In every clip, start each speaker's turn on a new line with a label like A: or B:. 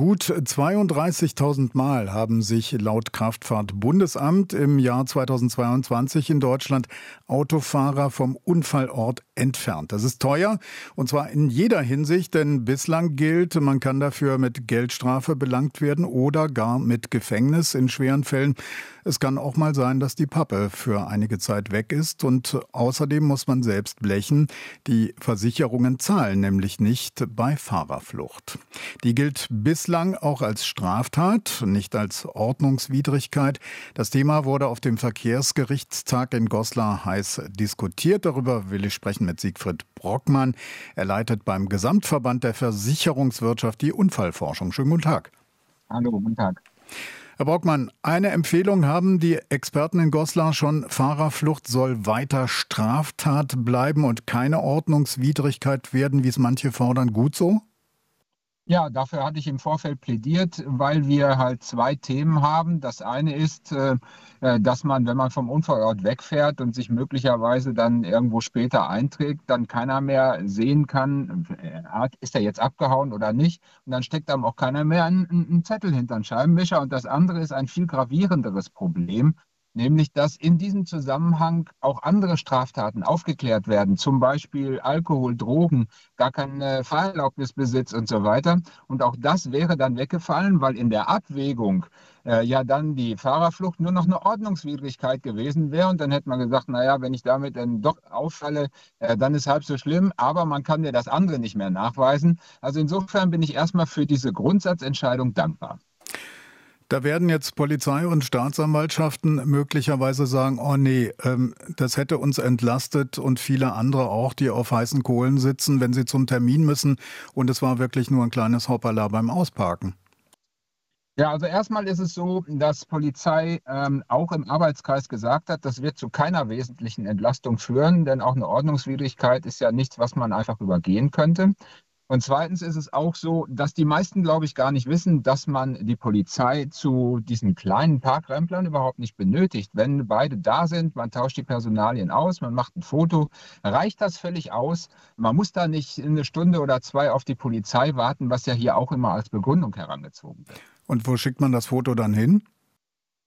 A: Gut 32.000 Mal haben sich laut Kraftfahrtbundesamt im Jahr 2022 in Deutschland Autofahrer vom Unfallort entfernt. Das ist teuer und zwar in jeder Hinsicht, denn bislang gilt, man kann dafür mit Geldstrafe belangt werden oder gar mit Gefängnis in schweren Fällen. Es kann auch mal sein, dass die Pappe für einige Zeit weg ist und außerdem muss man selbst blechen. Die Versicherungen zahlen nämlich nicht bei Fahrerflucht. Die gilt bislang auch als Straftat, nicht als Ordnungswidrigkeit. Das Thema wurde auf dem Verkehrsgerichtstag in Goslar heiß diskutiert. Darüber will ich sprechen mit Siegfried Brockmann. Er leitet beim Gesamtverband der Versicherungswirtschaft die Unfallforschung. Schönen guten Tag.
B: Hallo, guten Tag.
A: Herr Brockmann, eine Empfehlung haben die Experten in Goslar schon. Fahrerflucht soll weiter Straftat bleiben und keine Ordnungswidrigkeit werden, wie es manche fordern. Gut so?
B: Ja, dafür hatte ich im Vorfeld plädiert, weil wir halt zwei Themen haben. Das eine ist, äh, äh, dass man, wenn man vom Unfallort wegfährt und sich möglicherweise dann irgendwo später einträgt, dann keiner mehr sehen kann, äh, ist er jetzt abgehauen oder nicht. Und dann steckt einem auch keiner mehr einen, einen Zettel hinter den Scheibenwischer. Und das andere ist ein viel gravierenderes Problem nämlich dass in diesem Zusammenhang auch andere Straftaten aufgeklärt werden, zum Beispiel Alkohol, Drogen, gar kein Fahrerlaubnisbesitz und so weiter. Und auch das wäre dann weggefallen, weil in der Abwägung äh, ja dann die Fahrerflucht nur noch eine Ordnungswidrigkeit gewesen wäre. Und dann hätte man gesagt, naja, wenn ich damit dann doch auffalle, äh, dann ist halb so schlimm, aber man kann mir das andere nicht mehr nachweisen. Also insofern bin ich erstmal für diese Grundsatzentscheidung dankbar.
A: Da werden jetzt Polizei und Staatsanwaltschaften möglicherweise sagen, oh nee, ähm, das hätte uns entlastet und viele andere auch, die auf heißen Kohlen sitzen, wenn sie zum Termin müssen. Und es war wirklich nur ein kleines Hoppala beim Ausparken.
B: Ja, also erstmal ist es so, dass Polizei ähm, auch im Arbeitskreis gesagt hat, das wird zu keiner wesentlichen Entlastung führen, denn auch eine Ordnungswidrigkeit ist ja nichts, was man einfach übergehen könnte. Und zweitens ist es auch so, dass die meisten, glaube ich, gar nicht wissen, dass man die Polizei zu diesen kleinen Parkremplern überhaupt nicht benötigt. Wenn beide da sind, man tauscht die Personalien aus, man macht ein Foto, reicht das völlig aus. Man muss da nicht eine Stunde oder zwei auf die Polizei warten, was ja hier auch immer als Begründung herangezogen wird.
A: Und wo schickt man das Foto dann hin?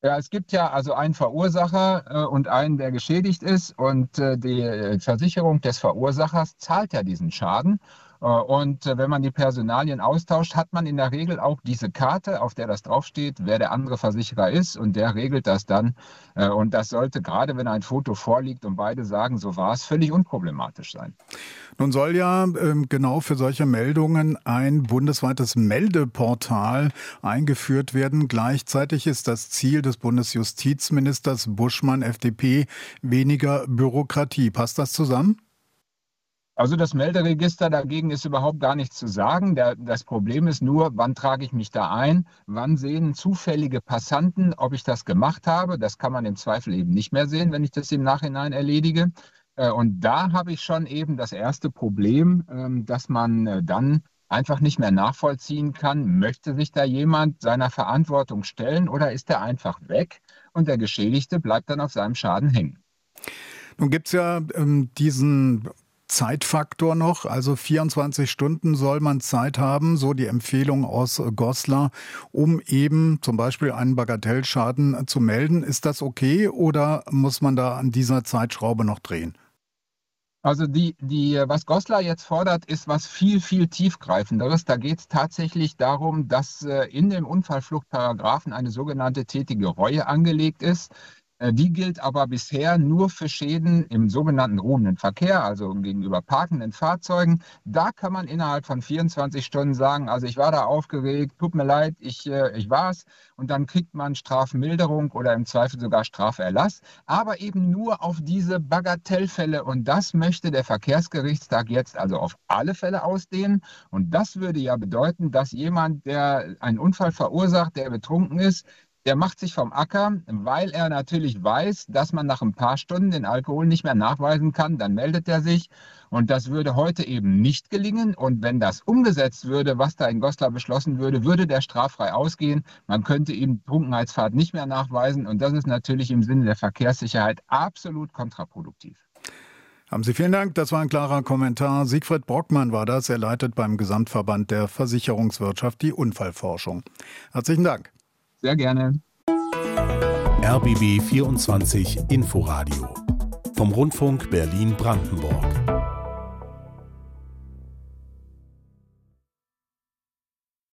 B: Ja, es gibt ja also einen Verursacher äh, und einen, der geschädigt ist. Und äh, die Versicherung des Verursachers zahlt ja diesen Schaden. Äh, und äh, wenn man die Personalien austauscht, hat man in der Regel auch diese Karte, auf der das draufsteht, wer der andere Versicherer ist und der regelt das dann. Äh, und das sollte gerade, wenn ein Foto vorliegt und beide sagen, so war es, völlig unproblematisch sein.
A: Nun soll ja ähm, genau für solche Meldungen ein bundesweites Meldeportal eingeführt werden. Gleichzeitig ist das Ziel des Bundesjustizministers Buschmann FDP weniger Bürokratie. Passt das zusammen?
B: Also das Melderegister dagegen ist überhaupt gar nichts zu sagen. Das Problem ist nur, wann trage ich mich da ein? Wann sehen zufällige Passanten, ob ich das gemacht habe? Das kann man im Zweifel eben nicht mehr sehen, wenn ich das im Nachhinein erledige. Äh, und da habe ich schon eben das erste Problem, ähm, dass man äh, dann einfach nicht mehr nachvollziehen kann, möchte sich da jemand seiner Verantwortung stellen oder ist er einfach weg und der Geschädigte bleibt dann auf seinem Schaden hängen.
A: Nun gibt es ja ähm, diesen Zeitfaktor noch. Also 24 Stunden soll man Zeit haben, so die Empfehlung aus Goslar, um eben zum Beispiel einen Bagatellschaden zu melden. Ist das okay oder muss man da an dieser Zeitschraube noch drehen?
B: Also die, die, was Goslar jetzt fordert, ist was viel, viel tiefgreifenderes. Da geht es tatsächlich darum, dass äh, in dem Unfallfluchtparagraphen eine sogenannte tätige Reue angelegt ist. Äh, die gilt aber bisher nur für Schäden im sogenannten ruhenden Verkehr, also gegenüber parkenden Fahrzeugen. Da kann man innerhalb von 24 Stunden sagen, also ich war da aufgeregt, tut mir leid, ich, äh, ich war's. Und dann kriegt man Strafmilderung oder im Zweifel sogar Straferlass, aber eben nur auf diese Bagatellfälle. Und das möchte der Verkehrsgerichtstag jetzt also auf alle Fälle ausdehnen. Und das würde ja bedeuten, dass jemand, der einen Unfall verursacht, der betrunken ist, der macht sich vom Acker, weil er natürlich weiß, dass man nach ein paar Stunden den Alkohol nicht mehr nachweisen kann. Dann meldet er sich. Und das würde heute eben nicht gelingen. Und wenn das umgesetzt würde, was da in Goslar beschlossen würde, würde der straffrei ausgehen. Man könnte ihm Trunkenheitsfahrt nicht mehr nachweisen. Und das ist natürlich im Sinne der Verkehrssicherheit absolut kontraproduktiv.
A: Haben Sie vielen Dank. Das war ein klarer Kommentar. Siegfried Brockmann war das. Er leitet beim Gesamtverband der Versicherungswirtschaft die Unfallforschung. Herzlichen Dank.
B: Sehr gerne.
C: RBB 24 Inforadio vom Rundfunk Berlin-Brandenburg.